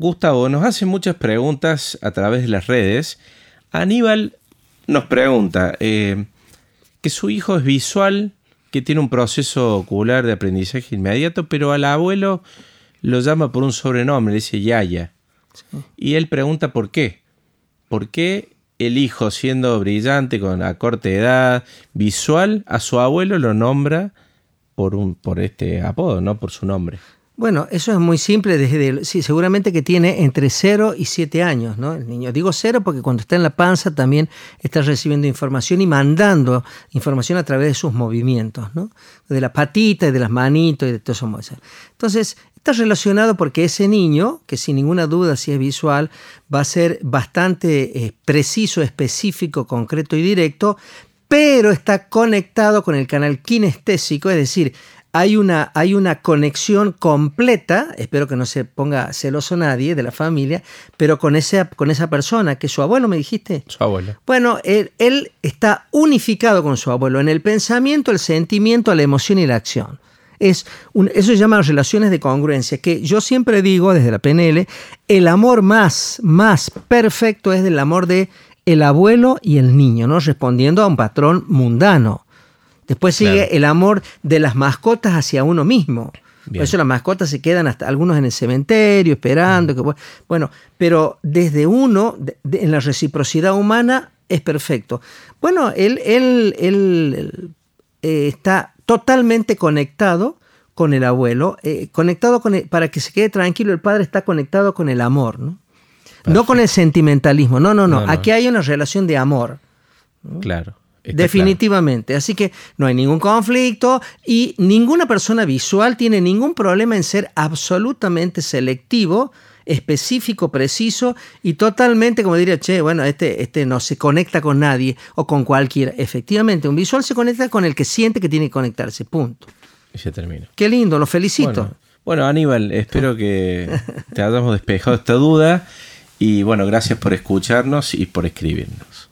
Gustavo nos hace muchas preguntas a través de las redes. Aníbal nos pregunta eh, que su hijo es visual, que tiene un proceso ocular de aprendizaje inmediato, pero al abuelo lo llama por un sobrenombre, le dice Yaya. Y él pregunta por qué. ¿Por qué el hijo, siendo brillante, con a corta edad, visual, a su abuelo lo nombra por, un, por este apodo, no por su nombre? Bueno, eso es muy simple. Desde sí, seguramente que tiene entre 0 y 7 años, ¿no? El niño. Digo 0 porque cuando está en la panza también está recibiendo información y mandando información a través de sus movimientos, ¿no? De la patita y de las manitos y de todo eso. Entonces, está relacionado porque ese niño, que sin ninguna duda si es visual, va a ser bastante eh, preciso, específico, concreto y directo, pero está conectado con el canal kinestésico, es decir, hay una, hay una conexión completa, espero que no se ponga celoso nadie de la familia, pero con, ese, con esa persona, que es su abuelo, me dijiste. Su abuelo. Bueno, él, él está unificado con su abuelo en el pensamiento, el sentimiento, la emoción y la acción. Es un, eso se llama relaciones de congruencia, que yo siempre digo desde la PNL, el amor más, más perfecto es del amor de el abuelo y el niño, ¿no? Respondiendo a un patrón mundano. Después sigue el amor de las mascotas hacia uno mismo. Por eso las mascotas se quedan hasta algunos en el cementerio esperando. Que, bueno, pero desde uno, en la reciprocidad humana, es perfecto. Bueno, él, él, él eh, está totalmente conectado con el abuelo, eh, conectado con para que se quede tranquilo, el padre está conectado con el amor, ¿no? No con el sentimentalismo, no, no, no, Aquí hay una relación de amor. Claro. Definitivamente. Así que no hay ningún conflicto y ninguna persona visual tiene ningún problema en ser absolutamente selectivo, específico, preciso y totalmente, como diría, che, bueno, este, este no se conecta con nadie o con cualquiera. Efectivamente, un visual se conecta con el que siente que tiene que conectarse. Punto. Y se termina. Qué lindo, lo felicito. Bueno, Aníbal, espero que te hayamos despejado esta duda y bueno, gracias por escucharnos y por escribirnos.